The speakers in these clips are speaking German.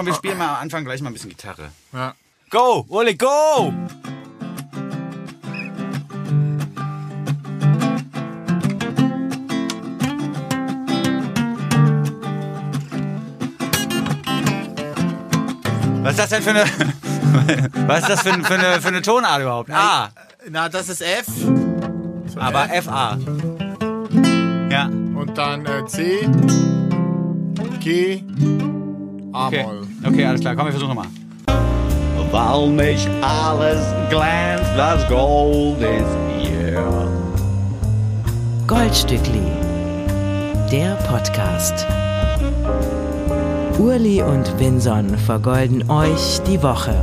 Komm, wir spielen mal am Anfang gleich mal ein bisschen Gitarre. Ja. Go, Uli, go! Was ist das denn für eine, was ist das für, für, eine, für eine Tonart überhaupt? A, Na, das ist F. aber FA. Ja, Und dann äh, C, G. A-Moll. Okay, alles klar, komm, wir versuchen nochmal. Weil nicht alles glänzt, das Gold ist hier. Goldstückli, der Podcast. Urli und Vinson vergolden euch die Woche.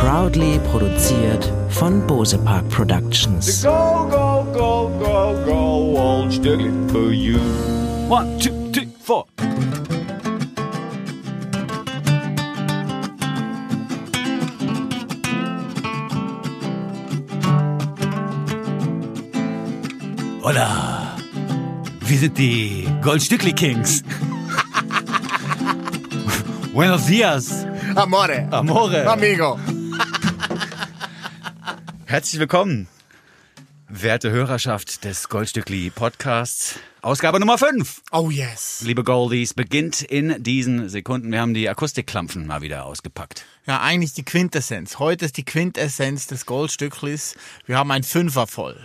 Proudly produziert von Bose Park Productions. Go, go, go, go, go, old Stückli for you. One, two, Hola, wir sind die Goldstückli Kings. Buenos dias, Amore. amore. Amigo. Herzlich willkommen, werte Hörerschaft des Goldstückli Podcasts. Ausgabe Nummer 5. Oh yes. Liebe Goldies, beginnt in diesen Sekunden. Wir haben die Akustikklampfen mal wieder ausgepackt. Ja, eigentlich die Quintessenz. Heute ist die Quintessenz des Goldstücklis. Wir haben ein Fünfer voll.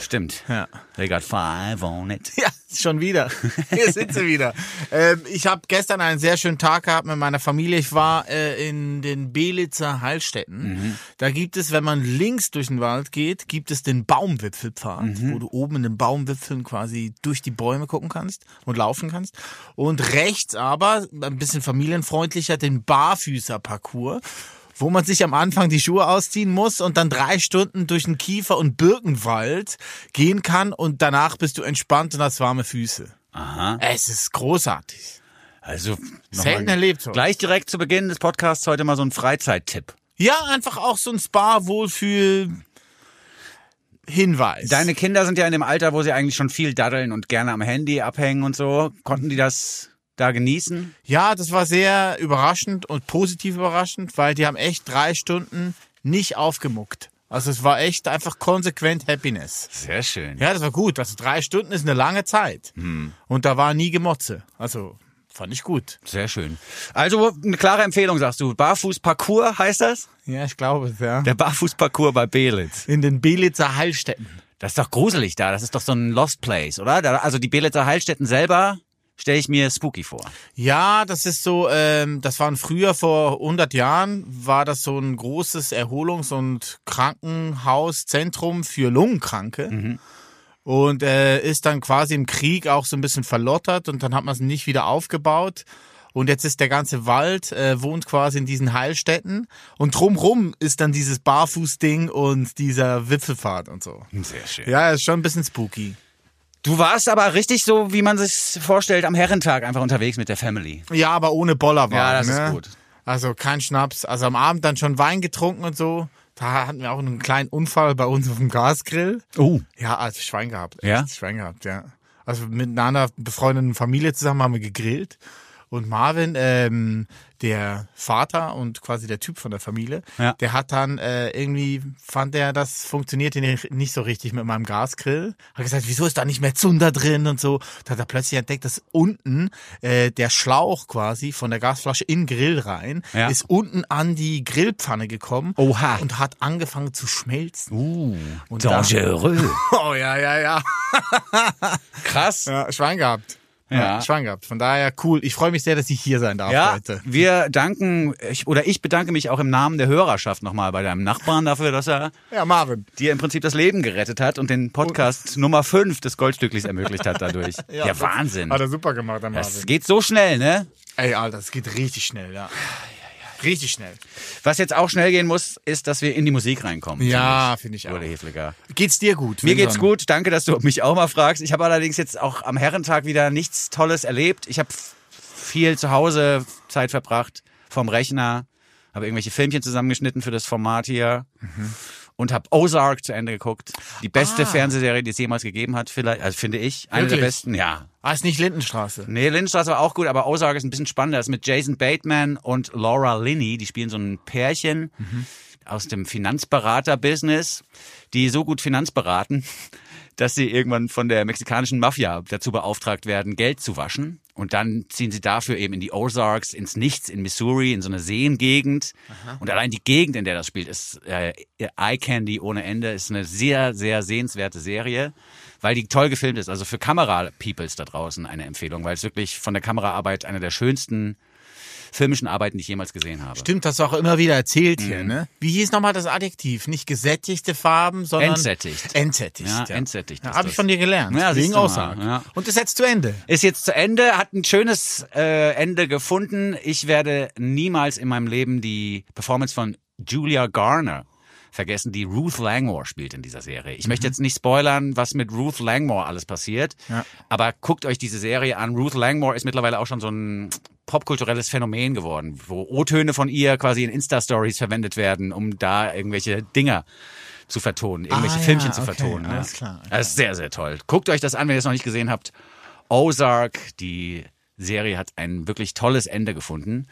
Stimmt. Ja. They got five on it. Ja, schon wieder. Hier sind sie wieder. Ähm, ich habe gestern einen sehr schönen Tag gehabt mit meiner Familie. Ich war äh, in den Belitzer Heilstätten. Da gibt es, wenn man links durch den Wald geht, gibt es den Baumwipfelpfad, wo du oben in den Baumwipfeln quasi durch die Bäume gucken kannst und laufen kannst. Und rechts aber, ein bisschen familienfreundlicher, den Barfüßerparcours wo man sich am Anfang die Schuhe ausziehen muss und dann drei Stunden durch den Kiefer- und Birkenwald gehen kann und danach bist du entspannt und hast warme Füße. Aha. Es ist großartig. Also Selten erlebt so. Gleich direkt zu Beginn des Podcasts heute mal so ein Freizeittipp. Ja, einfach auch so ein Spa-Wohlfühl. Hinweis. Deine Kinder sind ja in dem Alter, wo sie eigentlich schon viel daddeln und gerne am Handy abhängen und so. Konnten die das da genießen? ja, das war sehr überraschend und positiv überraschend, weil die haben echt drei Stunden nicht aufgemuckt. Also es war echt einfach konsequent Happiness. Sehr schön. Ja, das war gut. Also drei Stunden ist eine lange Zeit. Und da war nie Gemotze. Also fand ich gut. Sehr schön. Also eine klare Empfehlung, sagst du. Barfußparcours heißt das? Ja, ich glaube es, ja. Der Barfußparcours bei Belitz. In den Belitzer Heilstätten. Das ist doch gruselig da. Das ist doch so ein Lost Place, oder? Da, also die Belitzer Heilstätten selber stelle ich mir spooky vor. Ja, das ist so, ähm, das waren früher vor 100 Jahren, war das so ein großes Erholungs- und Krankenhauszentrum für Lungenkranke. Und äh, ist dann quasi im Krieg auch so ein bisschen verlottert und dann hat man es nicht wieder aufgebaut. Und jetzt ist der ganze Wald, äh, wohnt quasi in diesen Heilstätten. Und drumrum ist dann dieses Barfußding und dieser Wipfelpfad und so. Sehr schön. Ja, ist schon ein bisschen spooky. Du warst aber richtig so, wie man sich vorstellt, am Herrentag einfach unterwegs mit der Family. Ja, aber ohne Bollerwagen. Ja, das ist ne? gut. Also kein Schnaps. Also am Abend dann schon Wein getrunken und so. Da hatten wir auch einen kleinen Unfall bei uns auf dem Gasgrill. Oh. Ja, also Schwein gehabt. Ja? Schwein gehabt, ja. Also mit einer befreundeten Familie zusammen haben wir gegrillt. Und Marvin, ähm, der Vater und quasi der Typ von der Familie, Ja. der hat dann äh, irgendwie, fand er, das funktionierte nicht, so richtig mit meinem Gasgrill. Hat gesagt, wieso ist da nicht mehr Zunder drin und so. Da hat er plötzlich entdeckt, dass unten äh, der Schlauch quasi von der Gasflasche in den Grill rein, Ja. ist unten an die Grillpfanne gekommen Oha. und hat angefangen zu schmelzen. Uh, Und da- dangereux. Oh ja, ja, ja. Krass. Ja, Schwein gehabt. Ja. Schwein gehabt. Von daher cool. Ich freue mich sehr, dass ich hier sein darf Ja, heute. wir danken, ich, oder ich bedanke mich auch im Namen der Hörerschaft nochmal bei deinem Nachbarn dafür, dass er Ja, Marvin. dir im Prinzip das Leben gerettet hat und den Podcast Nummer 5 des Goldstücklis ermöglicht hat dadurch. Ja, das Wahnsinn. Hat er super gemacht, der Das Marvin. geht so schnell, ne? Ey, Alter, das geht richtig schnell, ja. Richtig schnell. Was jetzt auch schnell gehen muss, ist, dass wir in die Musik reinkommen. Ja, finde ich auch. Ole Hefliger. Geht's dir gut? Mir geht's Vinson? gut. Danke, dass du mich auch mal fragst. Ich habe allerdings jetzt auch am Herrentag wieder nichts Tolles erlebt. Ich habe viel zu Hause Zeit verbracht vom Rechner, habe irgendwelche Filmchen zusammengeschnitten für das Format hier. Und habe Ozark zu Ende geguckt. Die beste Fernsehserie, die es jemals gegeben hat, vielleicht, also finde ich, eine der Wirklich? besten, ja. Ah, ist nicht Lindenstraße. Nee, Lindenstraße war auch gut, aber Ozark ist ein bisschen spannender. Das ist mit Jason Bateman und Laura Linney. Die spielen so ein Pärchen aus dem Finanzberater-Business, die so gut Finanzberaten, dass sie irgendwann von der mexikanischen Mafia dazu beauftragt werden, Geld zu waschen. Und dann ziehen sie dafür eben in die Ozarks, ins Nichts, in Missouri, in so eine Seengegend. Und allein die Gegend, in der das spielt, ist äh, Eye Candy ohne Ende, ist eine sehr, sehr sehenswerte Serie, weil die toll gefilmt ist. Also für Kamera-Peoples da draußen eine Empfehlung, weil es wirklich von der Kameraarbeit eine der schönsten filmischen Arbeiten, die ich jemals gesehen habe. Stimmt, du auch immer wieder erzählt Mhm. hier, ne? Wie hieß nochmal das Adjektiv? Nicht gesättigte Farben, sondern... Entsättigt. Entsättigt. Ja, entsättigt Ja, Habe ich das. von dir gelernt. Ja, wegen du mal, Aussage. ja. Und ist jetzt zu Ende. Ist jetzt zu Ende, hat ein schönes äh, Ende gefunden. Ich werde niemals in meinem Leben die Performance von Julia Garner vergessen, die Ruth Langmore spielt in dieser Serie. Ich möchte jetzt nicht spoilern, was mit Ruth Langmore alles passiert, Ja. aber guckt euch diese Serie an. Ruth Langmore ist mittlerweile auch schon so ein popkulturelles Phänomen geworden, wo O-Töne von ihr quasi in Insta-Stories verwendet werden, um da irgendwelche Dinger zu vertonen, irgendwelche Ah, ja, Filmchen zu okay, vertonen. ne? alles klar, Das ist sehr, sehr toll. Guckt euch das an, wenn ihr es noch nicht gesehen habt. Ozark, die Serie hat ein wirklich tolles Ende gefunden.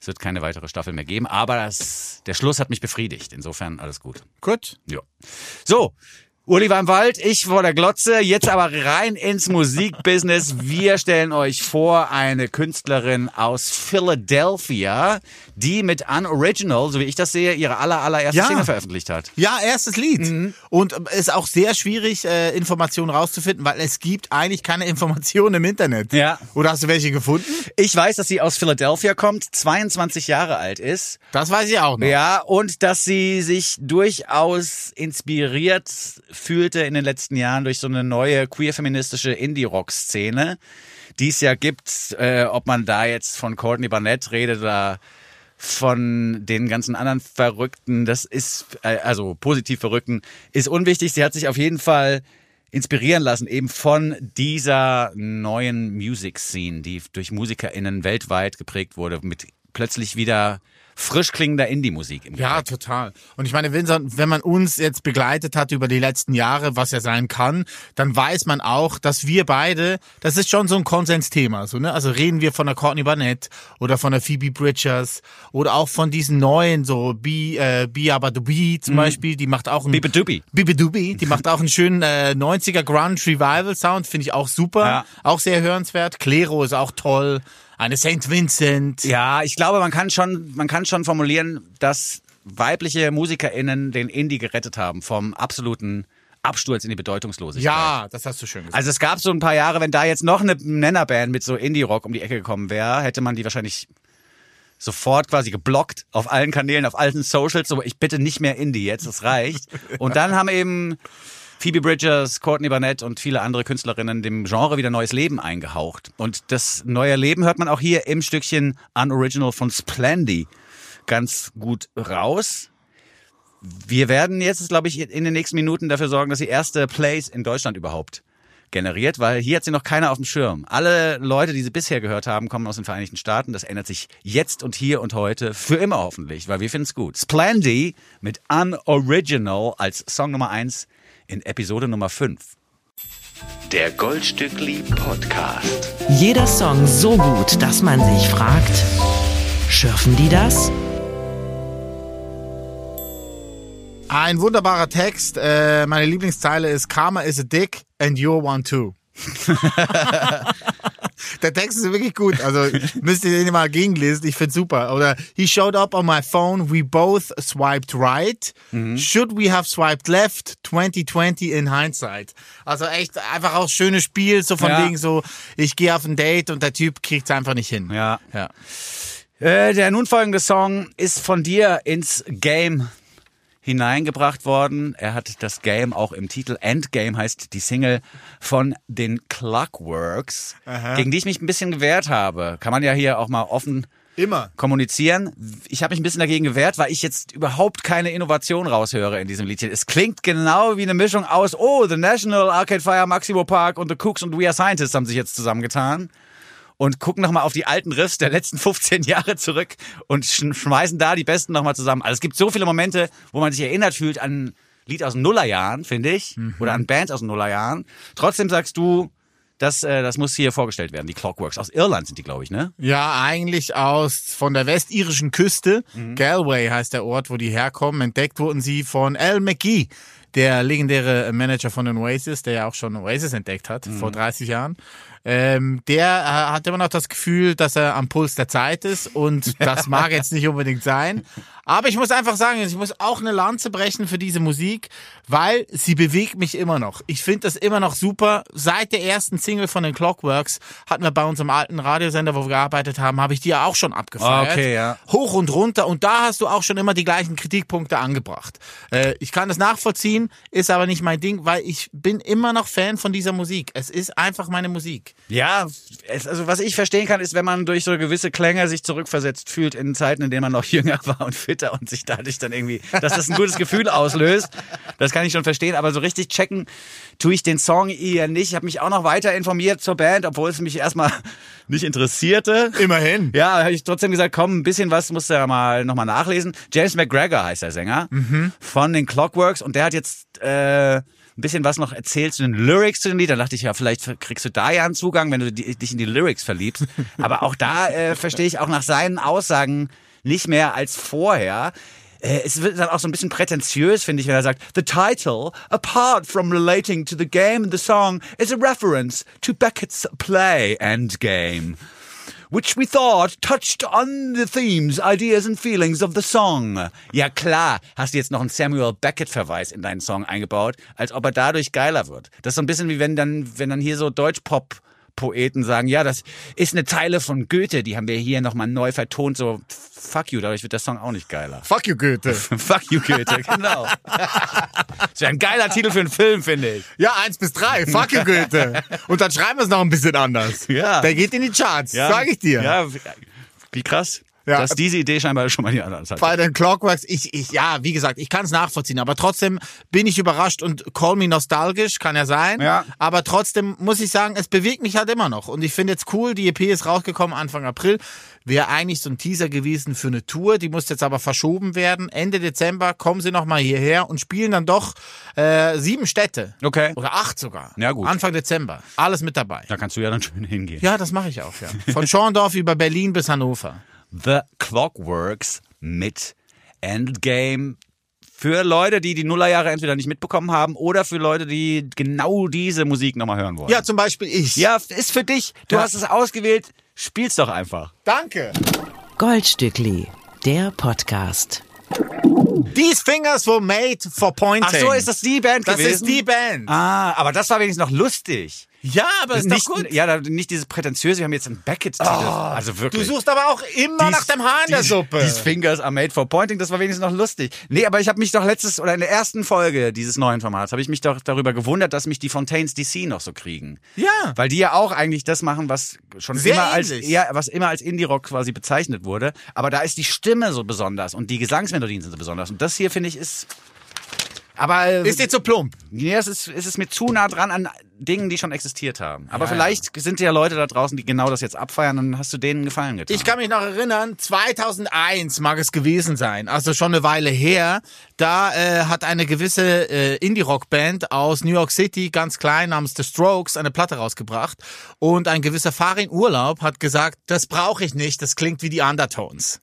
Es wird keine weitere Staffel mehr geben, aber das, der Schluss hat mich befriedigt. Insofern alles gut. Gut. Ja. So. Uli war im Wald, ich vor der Glotze, jetzt aber rein ins Musikbusiness. Wir stellen euch vor eine Künstlerin aus Philadelphia, die mit Unoriginal, so wie ich das sehe, ihre aller, allererste Ja. Single veröffentlicht hat. Ja, erstes Lied. Mhm. Und ist auch sehr schwierig, äh, Informationen rauszufinden, weil es gibt eigentlich keine Informationen im Internet. Ja. Oder hast du welche gefunden? Ich weiß, dass sie aus Philadelphia kommt, 22 Jahre alt ist. Das weiß ich auch noch. Ja, und dass sie sich durchaus inspiriert fühlte in den letzten Jahren durch so eine neue queer-feministische Indie-Rock-Szene, die es ja gibt, äh, ob man da jetzt von Courtney Barnett redet oder von den ganzen anderen Verrückten, das ist, äh, also positiv Verrückten, ist unwichtig. Sie hat sich auf jeden Fall inspirieren lassen, eben von dieser neuen Music Scene, die durch MusikerInnen weltweit geprägt wurde, mit plötzlich wieder frisch klingender Indie-Musik im Ja, total. Und ich meine, wenn man uns jetzt begleitet hat über die letzten Jahre, was ja sein kann, dann weiß man auch, dass wir beide, das ist schon so ein Konsensthema, so, ne? Also reden wir von der Courtney Barnett oder von der Phoebe Bridgers oder auch von diesen neuen, so Bi, äh, Bia Badubi zum Beispiel, die macht auch ein Bibidubi. Bibidubi, die macht auch einen schönen äh, 90er Grunge Revival Sound, finde ich auch super, Ja. auch sehr hörenswert. Clero ist auch toll, eine St. Vincent. Ja, ich glaube, man kann schon, man kann schon formulieren, dass weibliche MusikerInnen den Indie gerettet haben vom absoluten Absturz in die Bedeutungslosigkeit. Ja, das hast du schön gesagt. Also es gab so ein paar Jahre, wenn da jetzt noch eine Nennerband mit so Indie-Rock um die Ecke gekommen wäre, hätte man die wahrscheinlich sofort quasi geblockt auf allen Kanälen, auf allen Socials, so ich bitte nicht mehr Indie jetzt, das reicht. Und dann haben eben Phoebe Bridgers, Courtney Barnett und viele andere Künstlerinnen dem Genre wieder neues Leben eingehaucht. Und das neue Leben hört man auch hier im Stückchen Unoriginal von Splendy ganz gut raus. Wir werden jetzt, glaube ich, in den nächsten Minuten dafür sorgen, dass die erste Plays in Deutschland überhaupt generiert, weil hier hat sie noch keiner auf dem Schirm. Alle Leute, die sie bisher gehört haben, kommen aus den Vereinigten Staaten. Das ändert sich jetzt und hier und heute für immer hoffentlich, weil wir finden es gut. Splendy mit Unoriginal als Song Nummer eins in Episode Nummer fünf. Der Goldstückli Podcast. Jeder Song so gut, dass man sich fragt, schürfen die das? Ein wunderbarer Text. Äh, meine Lieblingszeile ist Karma is a dick and you're one too. Der Text ist wirklich gut. Also müsst ihr den mal gegenlesen. Ich find's super. Oder he showed up on my phone. We both swiped right. Should we have swiped left? 2020 in hindsight. Also echt einfach auch schönes Spiel. So von Ja. wegen so, ich gehe auf ein Date und der Typ kriegt's einfach nicht hin. Ja. Ja. Äh, der nun folgende Song ist von dir ins Game hineingebracht worden. Er hat das Game auch im Titel. Endgame heißt die Single von den Clockworks, gegen die ich mich ein bisschen gewehrt habe. Kann man ja hier auch mal offen Immer. kommunizieren. Ich habe mich ein bisschen dagegen gewehrt, weil ich jetzt überhaupt keine Innovation raushöre in diesem Liedchen. Es klingt genau wie eine Mischung aus, oh, The National, Arcade Fire, Maximo Park und The Cooks und We Are Scientists haben sich jetzt zusammengetan und gucken nochmal auf die alten Riffs der letzten 15 Jahre zurück und sch schmeißen da die besten nochmal zusammen. Also es gibt so viele Momente, wo man sich erinnert fühlt an Lied aus den Nullerjahren, finde ich, Mhm. oder an Bands aus den Nullerjahren. Trotzdem sagst du, das, äh, das muss hier vorgestellt werden, die Clockworks. Aus Irland sind die, glaube ich, ne? Ja, eigentlich aus von der westirischen Küste. Galway heißt der Ort, wo die herkommen. Entdeckt wurden sie von Al McGee, der legendäre Manager von den Oasis, der ja auch schon Oasis entdeckt hat vor 30 Jahren. Ähm, der äh, hat immer noch das Gefühl, dass er am Puls der Zeit ist und das mag jetzt nicht unbedingt sein. Aber ich muss einfach sagen, ich muss auch eine Lanze brechen für diese Musik, weil sie bewegt mich immer noch. Ich finde das immer noch super. Seit der ersten Single von den Clockworks hatten wir bei unserem alten Radiosender, wo wir gearbeitet haben, habe ich die ja auch schon abgefeiert. Okay, ja. Hoch und runter. Und da hast du auch schon immer die gleichen Kritikpunkte angebracht. Äh, ich kann das nachvollziehen, ist aber nicht mein Ding, weil ich bin immer noch Fan von dieser Musik. Es ist einfach meine Musik. Ja, es, also was ich verstehen kann, ist, wenn man durch so gewisse Klänge sich zurückversetzt fühlt in Zeiten, in denen man noch jünger war und fitter und sich dadurch dann irgendwie, dass das ein gutes Gefühl auslöst. Das kann ich schon verstehen, aber so richtig checken tue ich den Song eher nicht. Ich habe mich auch noch weiter informiert zur Band, obwohl es mich erstmal nicht interessierte. Immerhin. Ja, habe ich trotzdem gesagt, komm, ein bisschen was musst du ja mal nochmal nachlesen. James McGregor heißt der Sänger von den Clockworks und der hat jetzt äh, ein bisschen was noch erzählt zu den Lyrics zu dem Lied. Da dachte ich, ja, vielleicht kriegst du da ja einen Zugang, wenn du die, dich in die Lyrics verliebst. Aber auch da äh, verstehe ich auch nach seinen Aussagen nicht mehr als vorher. Äh, Es wird dann auch so ein bisschen prätentiös, finde ich, wenn er sagt, The title, apart from relating to the game and the song, is a reference to Beckett's play Endgame which we thought touched on the themes, ideas and feelings of the song. Ja klar, hast du jetzt noch einen Samuel Beckett-Verweis in deinen Song eingebaut, als ob er dadurch geiler wird. Das ist so ein bisschen wie wenn dann, wenn dann hier so Deutschpop Poeten sagen, ja, das ist eine Zeile von Goethe, die haben wir hier nochmal neu vertont, so fuck you, dadurch wird der Song auch nicht geiler. Fuck you, Goethe. fuck you, Goethe, genau. das wäre ein geiler Titel für einen Film, finde ich. Ja, eins bis drei. Fuck you, Goethe. Und dann schreiben wir es noch ein bisschen anders. Ja. Der geht in die Charts, Ja, sag ich dir. Ja, wie krass. Ja. Dass diese Idee scheinbar schon mal die anderen hat. bei den Clockworks, ich, ich, ja, wie gesagt, ich kann es nachvollziehen, aber trotzdem bin ich überrascht und call me nostalgisch, kann ja sein. Ja. Aber trotzdem muss ich sagen, es bewegt mich halt immer noch. Und ich finde jetzt cool, die EP ist rausgekommen Anfang April. Wäre eigentlich so ein Teaser gewesen für eine Tour, die muss jetzt aber verschoben werden. Ende Dezember kommen sie nochmal hierher und spielen dann doch äh, sieben Städte. Okay. Oder acht sogar. Ja, gut. Anfang Dezember. Alles mit dabei. Da kannst du ja dann schön hingehen. Ja, das mache ich auch, ja. Von Schorndorf über Berlin bis Hannover. The Clockworks mit Endgame. Für Leute, die die Nullerjahre entweder nicht mitbekommen haben oder für Leute, die genau diese Musik nochmal hören wollen. Ja, zum Beispiel ich. Ja, ist für dich. Du Ja. hast es ausgewählt. Spiel's doch einfach. Danke. Goldstückli, der Podcast. These fingers were made for pointing. Ach so, ist das die Band Das gewesen? ist die Band. Ah, aber das war wenigstens noch lustig. Ja, aber ist nicht, doch gut. Ja, nicht dieses prätentiöse, wir haben jetzt einen Beckett-Titel. also Du wirklich. suchst aber auch immer nach dem Haar in der Suppe. These fingers are made for pointing, das war wenigstens noch lustig. Nee, aber ich habe mich doch letztes, oder in der ersten Folge dieses neuen Formats, habe ich mich doch darüber gewundert, dass mich die Fontaines DC noch so kriegen. Ja. Weil die ja auch eigentlich das machen, was schon Sehr immer als, ja, was immer als Indie-Rock quasi bezeichnet wurde. Aber da ist die Stimme so besonders und die Gesangsmelodien sind so besonders. Und das hier, finde ich, ist, aber, äh, Ist jetzt so plump. ja, es ist, es ist mir zu nah dran an Dingen, die schon existiert haben. Aber Ja, vielleicht sind ja Leute da draußen, die genau das jetzt abfeiern, dann hast du denen Gefallen getan. Ich kann mich noch erinnern, 2001 mag es gewesen sein, also schon eine Weile her. Da äh, hat eine gewisse äh, Indie-Rock-Band aus New York City, ganz klein, namens The Strokes, eine Platte rausgebracht. Und ein gewisser Farin Urlaub hat gesagt, das brauche ich nicht, das klingt wie die Undertones.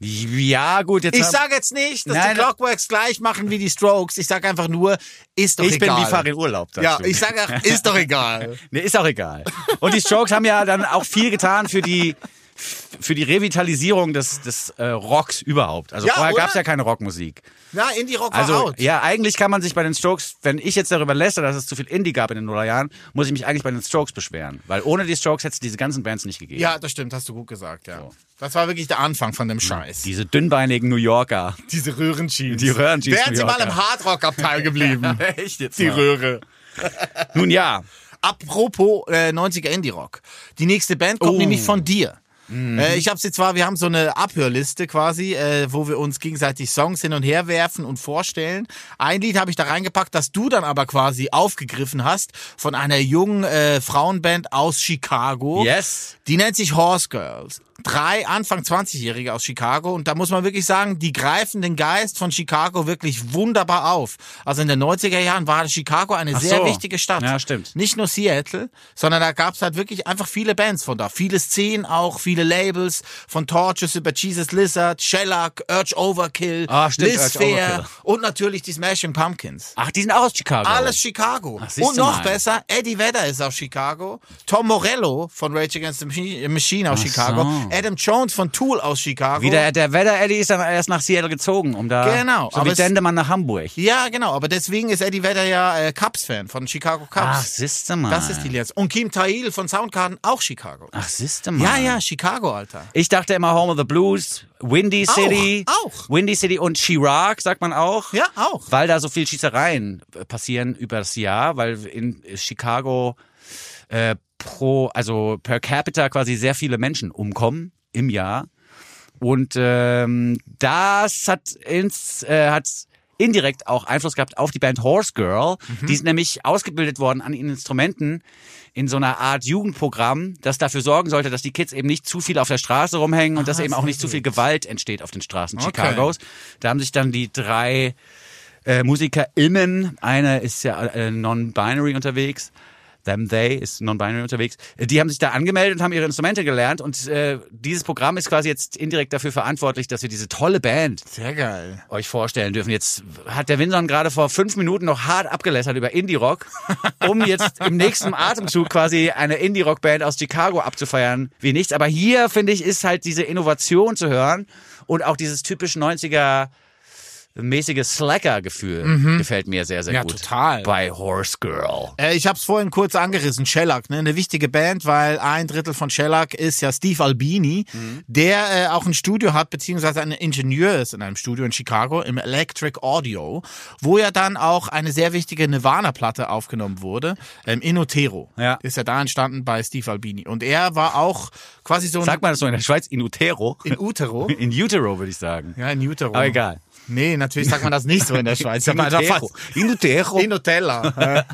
Ja, gut, jetzt Ich haben- sage jetzt nicht, dass Nein, die Clockworks gleich machen wie die Strokes. Ich sage einfach nur, ist doch ich bin egal. wie Farin Urlaub. Ja, du. ich sage auch, ist doch egal. Nee, ist auch egal. Und die Strokes haben ja dann auch viel getan für die für die Revitalisierung des, des äh, Rocks überhaupt. Also Ja, vorher oder? gab's ja keine Rockmusik. Na, Indie-Rock war Also out. ja, eigentlich kann man sich bei den Strokes, wenn ich jetzt darüber lästere, dass es zu viel Indie gab in den Nullerjahren, muss ich mich eigentlich bei den Strokes beschweren. Weil ohne die Strokes hätte es diese ganzen Bands nicht gegeben. Ja, das stimmt, hast du gut gesagt, ja. Das war wirklich der Anfang von dem Scheiß. Diese dünnbeinigen New Yorker. Diese Röhrenjeans. Die Röhrenjeans Wären sie mal im Hardrock-Abteil geblieben. Echt jetzt Die mal. Röhre. Nun ja, Apropos äh, 90er Indie-Rock. Die nächste Band kommt Oh. nämlich von dir. Äh, ich habe sie zwar, wir haben so eine Abhörliste quasi, äh, wo wir uns gegenseitig Songs hin und her werfen und vorstellen. Ein Lied habe ich da reingepackt, das du dann aber quasi aufgegriffen hast von einer jungen äh, Frauenband aus Chicago. Yes. Die nennt sich Horse Girls. Drei Anfang 20-Jährige aus Chicago und da muss man wirklich sagen, die greifen den Geist von Chicago wirklich wunderbar auf. Also in den 90er Jahren war Chicago eine Ach sehr so. wichtige Stadt. Ja, stimmt. Nicht nur Seattle, sondern da gab's halt wirklich einfach viele Bands von da. Viele Szenen auch, viele Labels, von Torches über Jesus Lizard, Shellac, Urge Overkill, Ah, stimmt, Liz Urge Fair Overkill. und natürlich die Smashing Pumpkins. Ach, die sind auch aus Chicago. Alles Chicago. Ach, und noch besser, Eddie Vedder ist aus Chicago, Tom Morello von Rage Against the Machi- Machine aus Ach Chicago, so. Adam Jones von Tool aus Chicago. Wieder, der Wetter Eddie ist dann erst nach Seattle gezogen, um da. Genau, So aber wie Dendemann nach Hamburg. ja, genau, aber deswegen ist Eddie Vedder ja äh, Cubs-Fan von Chicago Cubs. Ach, siehste mal. Das ist die Lizenz. Und Kim Tail von Soundgarden auch Chicago. Ach, siehste mal. Ja, ja, Chicago, Alter. Ich dachte immer Home of the Blues, Windy City. auch. Windy City und Chirac, sagt man auch. Ja, auch. Weil da so viel Schießereien äh, passieren über das Jahr, weil in Chicago äh, pro, also per capita quasi sehr viele Menschen umkommen im Jahr. Und ähm, das hat ins, äh, hat indirekt auch Einfluss gehabt auf die Band Horse Girl. Die ist nämlich ausgebildet worden an ihren Instrumenten in so einer Art Jugendprogramm, das dafür sorgen sollte, dass die Kids eben nicht zu viel auf der Straße rumhängen und dass eben auch nicht zu viel Gewalt entsteht auf den Straßen Chicagos. Da haben sich dann die drei äh, MusikerInnen, eine ist ja äh, non-binary unterwegs, them, they ist non-binary unterwegs, äh, die haben sich da angemeldet und haben ihre Instrumente gelernt und äh, dieses Programm ist quasi jetzt indirekt dafür verantwortlich, dass wir diese tolle Band Sehr geil. euch vorstellen dürfen. Jetzt hat der Winson gerade vor fünf Minuten noch hart abgelästert über Indie-Rock, um jetzt im nächsten Atemzug quasi eine Indie-Rock-Band aus Chicago abzufeiern wie nichts. Aber hier, finde ich, ist halt diese Innovation zu hören und auch dieses typisch 90er mäßige Slacker-Gefühl gefällt mir sehr, sehr Ja, gut. total. Bei Horse Girl. Äh, ich habe es vorhin kurz angerissen, Shellac, ne? eine wichtige Band, weil ein Drittel von Shellac ist ja Steve Albini, der äh, auch ein Studio hat, beziehungsweise ein Ingenieur ist in einem Studio in Chicago, im Electric Audio, wo ja dann auch eine sehr wichtige Nirvana-Platte aufgenommen wurde, ähm, in Utero. Ja. Ist ja da entstanden bei Steve Albini. Und er war auch quasi so ein... Sagt man das so in der Schweiz? In Utero? in Utero? In Utero, würde ich sagen. Ja, in Utero. Aber egal. Nee, natürlich sagt man das nicht so in der Schweiz. In Utero. In Utero. In Nutella.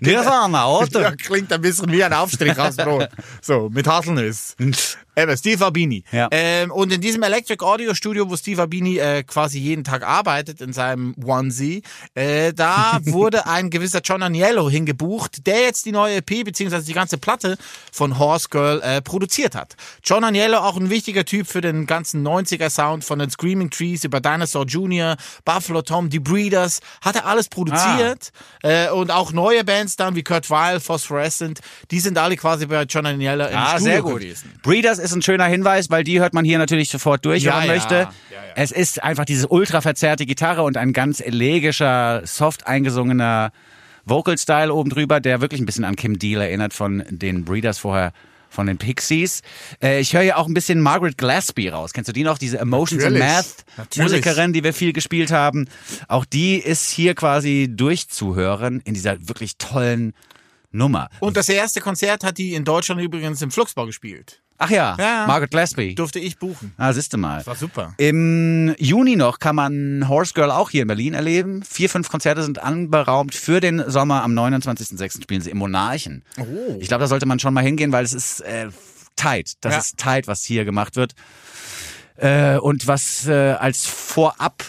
Nirvana, oder? Ja, klingt ein bisschen wie ein Aufstrich aus Brot. So, mit Haselnuss. Eben, Steve Albini. Ja. Ähm, und in diesem Electric Audio Studio, wo Steve Albini äh, quasi jeden Tag arbeitet, in seinem Onesie, äh, da wurde ein gewisser John Aniello hingebucht, der jetzt die neue EP beziehungsweise die ganze Platte von Horse Girl äh, produziert hat. John Aniello auch ein wichtiger Typ für den ganzen 90er Sound von den Screaming Trees über Dinosaur Jr., Buffalo Tom, die Breeders, hat er alles produziert. Äh, und auch neue Bands dann wie Kurt Weil, Phosphorescent, die sind alle quasi bei John Aniello im Ah, Studio sehr gut. gewesen. Breeders ist ein schöner Hinweis, weil die hört man hier natürlich sofort durch, Ja, wenn man ja. möchte. Ja. Es ist einfach diese ultra verzerrte Gitarre und ein ganz elegischer, soft eingesungener Vocal-Style oben drüber, der wirklich ein bisschen an Kim Deal erinnert von den Breeders vorher von den Pixies. Äh, ich höre ja auch ein bisschen Margaret Glaspie raus. Kennst du die noch? Diese Emotions and Natürlich. Math Natürlich. Musikerin, die wir viel gespielt haben. Auch die ist hier quasi durchzuhören in dieser wirklich tollen Nummer. Und das erste Konzert hat die in Deutschland übrigens im Flugsbau gespielt. Ach ja, Ja. Margaret Glaspie. Durfte ich buchen. Ah, siehste mal. War super. Im Juni noch kann man Horse Girl auch hier in Berlin erleben. Vier, fünf Konzerte sind anberaumt für den Sommer. Am 29.06. spielen sie im Monarchen. Oh. Ich glaube, da sollte man schon mal hingehen, weil es ist äh, tight. Das Ja. ist tight, was hier gemacht wird. Äh, und was äh, als Vorab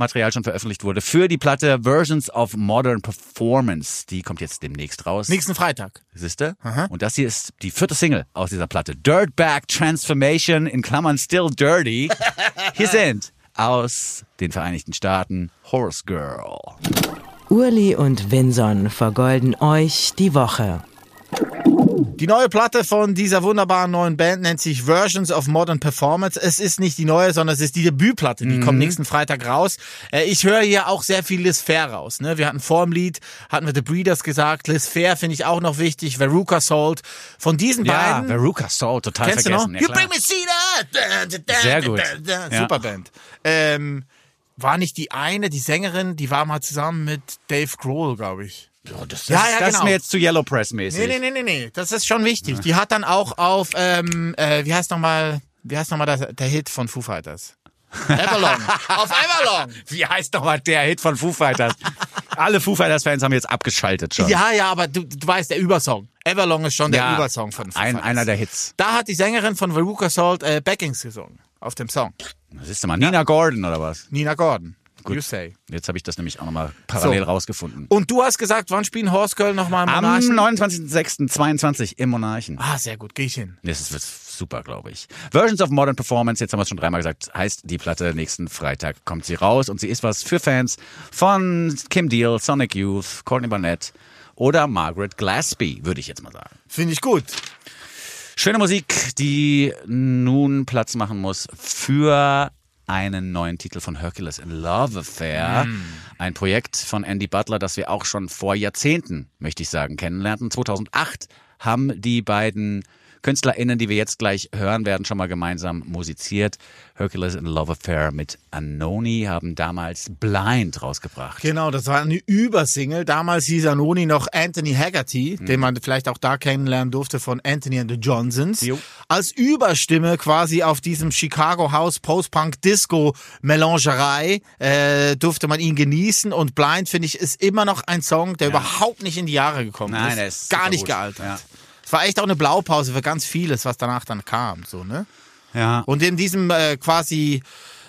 Material schon veröffentlicht wurde für die Platte Versions of Modern Performance. Die kommt jetzt demnächst raus. Nächsten Freitag. Siehste? Und das hier ist die vierte Single aus dieser Platte. Dirtbag Transformation in Klammern Still Dirty. Hier sind aus den Vereinigten Staaten Horse Girl. Urli und Vinson vergolden euch die Woche. Die neue Platte von dieser wunderbaren neuen Band nennt sich Versions of Modern Performance. Es ist nicht die neue, sondern es ist die Debütplatte. Die kommt nächsten Freitag raus. Äh, Ich höre hier auch sehr viel Liz Fair raus. Ne? Wir hatten vor dem Lied, hatten wir The Breeders gesagt. Liz Fair finde ich auch noch wichtig. Veruca Salt. Von diesen Ja, beiden. Veruca Soul, total Kennst du noch? vergessen. Ja, you bring me cedar. Sehr gut. Ja. Super Band. Ähm, war nicht die eine, die Sängerin, die war mal zusammen mit Dave Grohl, glaube ich. Das, Ja, ja, das ist genau. mir jetzt zu Yellow Press mäßig. Nee, nee, nee, nee, nee. Das ist schon wichtig. Die hat dann auch auf, ähm, äh, wie heißt nochmal, wie heißt nochmal der, der Hit von Foo Fighters? Everlong. auf Everlong. Wie heißt nochmal der Hit von Foo Fighters? Alle Foo Fighters Fans haben jetzt abgeschaltet schon. Ja, ja, aber du, du weißt, der Übersong. Everlong ist schon der Ja, Übersong von Foo ein, Fighters. einer der Hits. Da hat die Sängerin von Veruca Salt äh, Backings gesungen. Auf dem Song. Siehst du mal, Nina Gordon oder was? Nina Gordon. You say. Jetzt habe ich das nämlich auch nochmal parallel So. rausgefunden. Und du hast gesagt, wann spielen Horst Köln nochmal im Am Monarchen? 29.06.22 im Monarchen. Ah, sehr gut, geh ich hin. Das wird super, glaube ich. Versions of Modern Performance, jetzt haben wir es schon dreimal gesagt, heißt die Platte, nächsten Freitag kommt sie raus und sie ist was für Fans von Kim Deal, Sonic Youth, Courtney Barnett oder Margaret Glaspie, würde ich jetzt mal sagen. Finde ich gut. Schöne Musik, die nun Platz machen muss für einen neuen Titel von Hercules in Love Affair. Ein Projekt von Andy Butler, das wir auch schon vor Jahrzehnten, möchte ich sagen, kennenlernten. 2008 haben die beiden KünstlerInnen, die wir jetzt gleich hören werden, schon mal gemeinsam musiziert. Hercules in Love Affair mit Anoni haben damals Blind rausgebracht. Genau, das war eine Übersingle. Damals hieß Anoni noch Anthony Haggerty, den man vielleicht auch da kennenlernen durfte von Anthony and the Johnsons. Jo. Als Überstimme quasi auf diesem Chicago House Post-Punk Disco Melangerei äh, durfte man ihn genießen und Blind finde ich ist immer noch ein Song, der überhaupt nicht in die Jahre gekommen Nein, ist. der ist gar nicht gut. gealtert. Ja. Es war echt auch eine Blaupause für ganz vieles, was danach dann kam, so ne? Ja. Und in diesem äh, quasi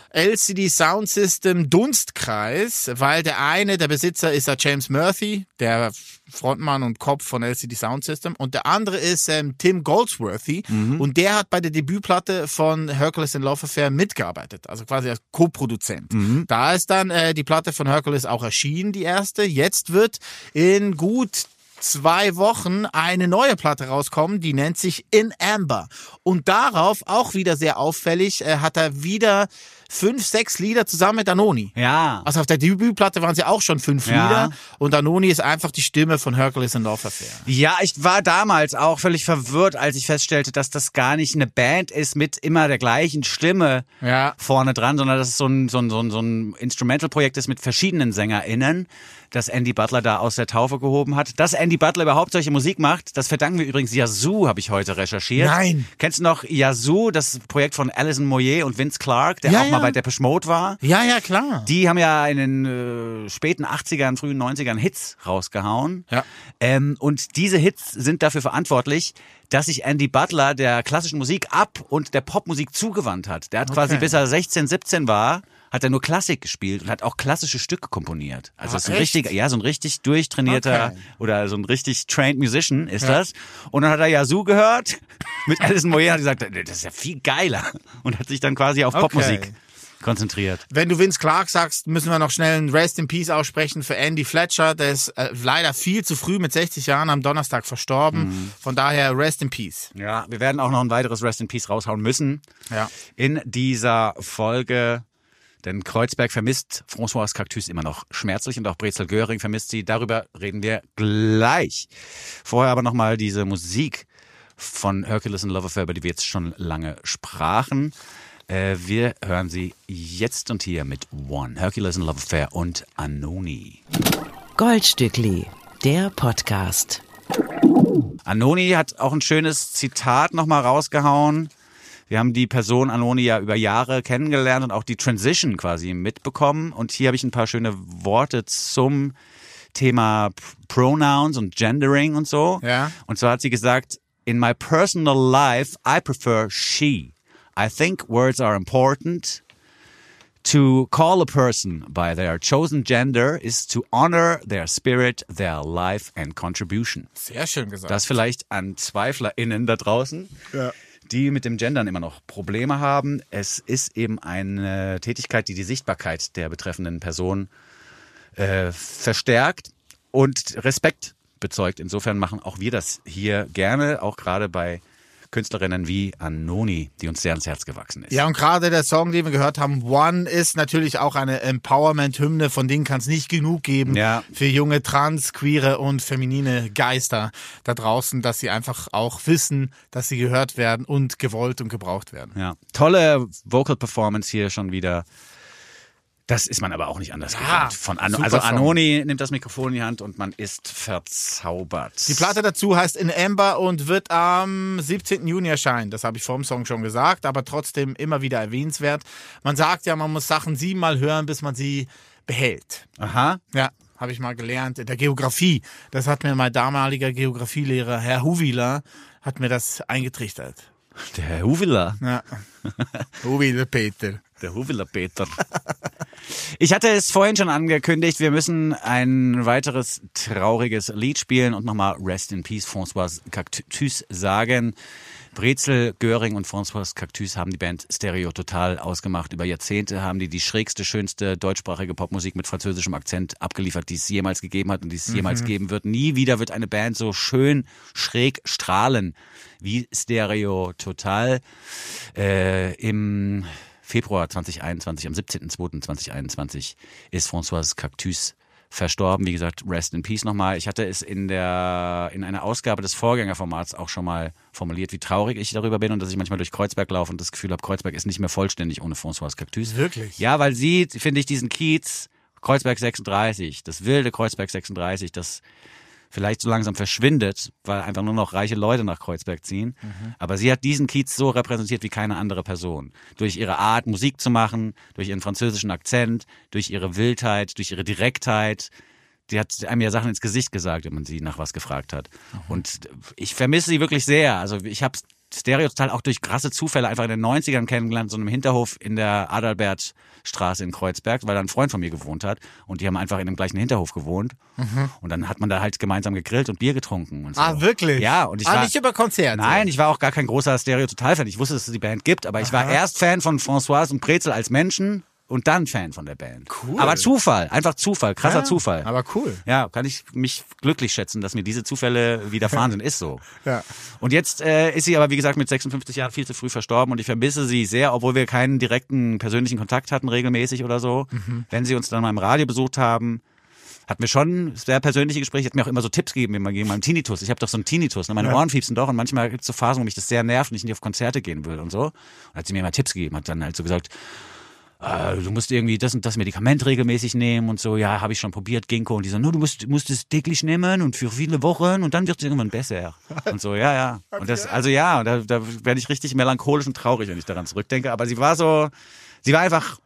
LCD Sound System Dunstkreis, weil der eine, der Besitzer ist ja James Murphy, der Frontmann und Kopf von LCD Sound System, und der andere ist ähm, Tim Goldsworthy und der hat bei der Debütplatte von Hercules in Love Affair mitgearbeitet, also quasi als Co-Produzent. Da ist dann äh, die Platte von Hercules auch erschienen, die erste. Jetzt wird in gut zwei Wochen eine neue Platte rauskommen, die nennt sich In Amber. Und darauf, auch wieder sehr auffällig, äh, hat er wieder fünf, sechs Lieder zusammen mit Anoni. Ja. Also auf der Debütplatte waren sie auch schon fünf Ja. Lieder und Anoni ist einfach die Stimme von Hercules in Love Affair. Ja, ich war damals auch völlig verwirrt, als ich feststellte, dass das gar nicht eine Band ist mit immer der gleichen Stimme Ja. vorne dran, sondern dass es so ein, so ein, so ein, so ein Instrumental-Projekt ist mit verschiedenen SängerInnen, das Andy Butler da aus der Taufe gehoben hat. Dass Andy Butler überhaupt solche Musik macht, das verdanken wir übrigens Yazoo, habe ich heute recherchiert. Nein. Kennst du noch Yazoo, das Projekt von Alison Moyer und Vince Clark, der Ja, auch mal. Bei Depeche Mode war? Ja, ja, klar. Die haben ja in den äh, späten 80ern, frühen 90ern Hits rausgehauen. Ja. Ähm, und diese Hits sind dafür verantwortlich, dass sich Andy Butler der klassischen Musik ab und der Popmusik zugewandt hat. Der hat quasi bis er 16, 17 war, hat er nur Klassik gespielt und hat auch klassische Stücke komponiert. Also Ah, ist ein richtig, ja, so ein richtig durchtrainierter Okay. oder so ein richtig trained Musician ist das. Und dann hat er Yazoo gehört mit Alison Moyer und hat gesagt, das ist ja viel geiler und hat sich dann quasi auf Okay. Popmusik konzentriert. Wenn du Vince Clark sagst, müssen wir noch schnell ein Rest in Peace aussprechen für Andy Fletcher. Der ist äh, leider viel zu früh mit 60 Jahren am Donnerstag verstorben. Mhm. Von daher Rest in Peace. Ja, wir werden auch noch ein weiteres Rest in Peace raushauen müssen. Ja. In dieser Folge. Denn Kreuzberg vermisst François Cactus immer noch schmerzlich und auch Brezel Göring vermisst sie. Darüber reden wir gleich. Vorher aber nochmal diese Musik von Hercules and Love Affair, über die wir jetzt schon lange sprachen. Äh, wir hören sie jetzt und hier mit One, Hercules and Love Affair und Anoni. Goldstückli, der Podcast. Anoni hat auch ein schönes Zitat nochmal rausgehauen. Wir haben die Person Anoni ja über Jahre kennengelernt und auch die Transition quasi mitbekommen. Und hier habe ich ein paar schöne Worte zum Thema Pronouns und Gendering und so. Ja. Und zwar hat sie gesagt, in my personal life, I prefer she. I think words are important. To call a person by their chosen gender is to honor their spirit, their life and contribution. Sehr schön gesagt. Das vielleicht an ZweiflerInnen da draußen, die mit dem Gendern immer noch Probleme haben. Es ist eben eine Tätigkeit, die die Sichtbarkeit der betreffenden Person äh, verstärkt und Respekt bezeugt. Insofern machen auch wir das hier gerne, auch gerade bei Künstlerinnen wie Anoni, die uns sehr ans Herz gewachsen ist. Ja, und gerade der Song, den wir gehört haben, One, ist natürlich auch eine Empowerment-Hymne, von denen kann es nicht genug geben Ja. für junge trans, queere und feminine Geister da draußen, dass sie einfach auch wissen, dass sie gehört werden und gewollt und gebraucht werden. Ja. Tolle Vocal Performance hier schon wieder. Das ist man aber auch nicht anders Ja, gewohnt. Von An also. Anoni nimmt das Mikrofon in die Hand und man ist verzaubert. Die Platte dazu heißt In Amber und wird am 17. Juni erscheinen. Das habe ich vor dem Song schon gesagt, aber trotzdem immer wieder erwähnenswert. Man sagt ja, man muss Sachen siebenmal hören, bis man sie behält. Aha. Ja, habe ich mal gelernt in der Geografie. Das hat mir mein damaliger Geografielehrer, Herr Huwiler, hat mir das eingetrichtert. Der Herr Huwiler. Ja. Huwiler Peter. Der Huwiler Peter. Ich hatte es vorhin schon angekündigt, wir müssen ein weiteres trauriges Lied spielen und nochmal Rest in Peace François Cactus sagen. Brezel, Göring und François Cactus haben die Band Stereo total ausgemacht. Über Jahrzehnte haben die die schrägste, schönste deutschsprachige Popmusik mit französischem Akzent abgeliefert, die es jemals gegeben hat und die es jemals geben wird. Nie wieder wird eine Band so schön schräg strahlen wie Stereo total. Äh, Im Februar 2021, am 17.02.2021 ist François Cactus verstorben. Wie gesagt, Rest in Peace nochmal. Ich hatte es in der in einer Ausgabe des Vorgängerformats auch schon mal formuliert, wie traurig ich darüber bin und dass ich manchmal durch Kreuzberg laufe und das Gefühl habe, Kreuzberg ist nicht mehr vollständig ohne François Cactus. Wirklich? Ja, weil sie, finde ich, diesen Kiez, Kreuzberg 36, das wilde Kreuzberg 36, das vielleicht so langsam verschwindet, weil einfach nur noch reiche Leute nach Kreuzberg ziehen. Aber sie hat diesen Kiez so repräsentiert wie keine andere Person. Durch ihre Art, Musik zu machen, durch ihren französischen Akzent, durch ihre Wildheit, durch ihre Direktheit. Die hat einem ja Sachen ins Gesicht gesagt, wenn man sie nach was gefragt hat. Und ich vermisse sie wirklich sehr. Also ich habe Stereo total auch durch krasse Zufälle einfach in den 90ern kennengelernt, so einem Hinterhof in der Adalbertstraße in Kreuzberg, weil da ein Freund von mir gewohnt hat und die haben einfach in dem gleichen Hinterhof gewohnt und dann hat man da halt gemeinsam gegrillt und Bier getrunken und so. Ah, wirklich? Ja, und ich ah, war nicht über Konzerte. Nein, ich war auch gar kein großer Stereo Total Fan. Ich wusste, dass es die Band gibt, aber ich war erst Fan von François und Brezel als Menschen und dann Fan von der Band. Cool. Aber Zufall, einfach Zufall, krasser Ja, Zufall. Aber cool. Ja, kann ich mich glücklich schätzen, dass mir diese Zufälle widerfahren sind. Ist so. Ja. Und jetzt äh, ist sie aber, wie gesagt, mit 56 Jahren viel zu früh verstorben und ich vermisse sie sehr, obwohl wir keinen direkten persönlichen Kontakt hatten, regelmäßig oder so. Wenn sie uns dann mal im Radio besucht haben, hatten wir schon sehr persönliche Gespräche, hat mir auch immer so Tipps gegeben, gegen meinen Tinnitus. Ich habe doch so einen Tinnitus, ne? meine Ohren fiepsen doch und manchmal gibt es so Phasen, wo mich das sehr nervt und ich nicht auf Konzerte gehen will und so. Und hat sie mir immer Tipps gegeben, hat dann halt so gesagt, äh, du musst irgendwie das und das Medikament regelmäßig nehmen und so, ja, habe ich schon probiert, Ginkgo. Und die so, no, du musst, musst es täglich nehmen und für viele Wochen und dann wird es irgendwann besser. Und so, ja, ja. Und das, also ja, da, da werde ich richtig melancholisch und traurig, wenn ich daran zurückdenke. Aber sie war so, sie war einfach,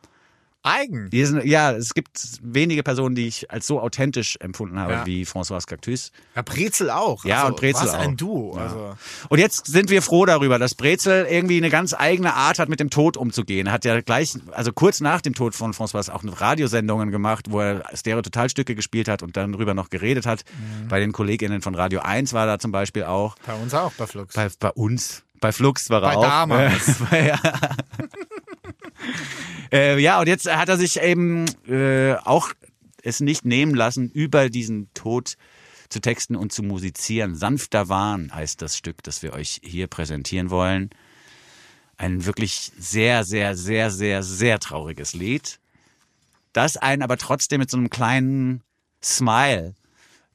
Eigen. die ist, ja, es gibt wenige Personen, die ich als so authentisch empfunden habe Ja. wie François Cactus. Ja, Brezel auch. Ja, also, und Brezel was ein auch. Duo. Ja. Also. Und jetzt sind wir froh darüber, dass Brezel irgendwie eine ganz eigene Art hat, mit dem Tod umzugehen. Er hat ja gleich, also kurz nach dem Tod von François auch Radiosendungen gemacht, wo er Stereo-Totalstücke gespielt hat und dann darüber noch geredet hat. Mhm. Bei den KollegInnen von Radio 1 war da zum Beispiel auch. Bei uns auch, bei Flux. Bei, bei uns. Bei Flux war er Bei auch. damals. ja. äh, ja, und jetzt hat er sich eben äh, auch es nicht nehmen lassen, über diesen Tod zu texten und zu musizieren. Sanfter Wahn heißt das Stück, das wir euch hier präsentieren wollen. Ein wirklich sehr, sehr, sehr, sehr, sehr trauriges Lied, das einen aber trotzdem mit so einem kleinen Smile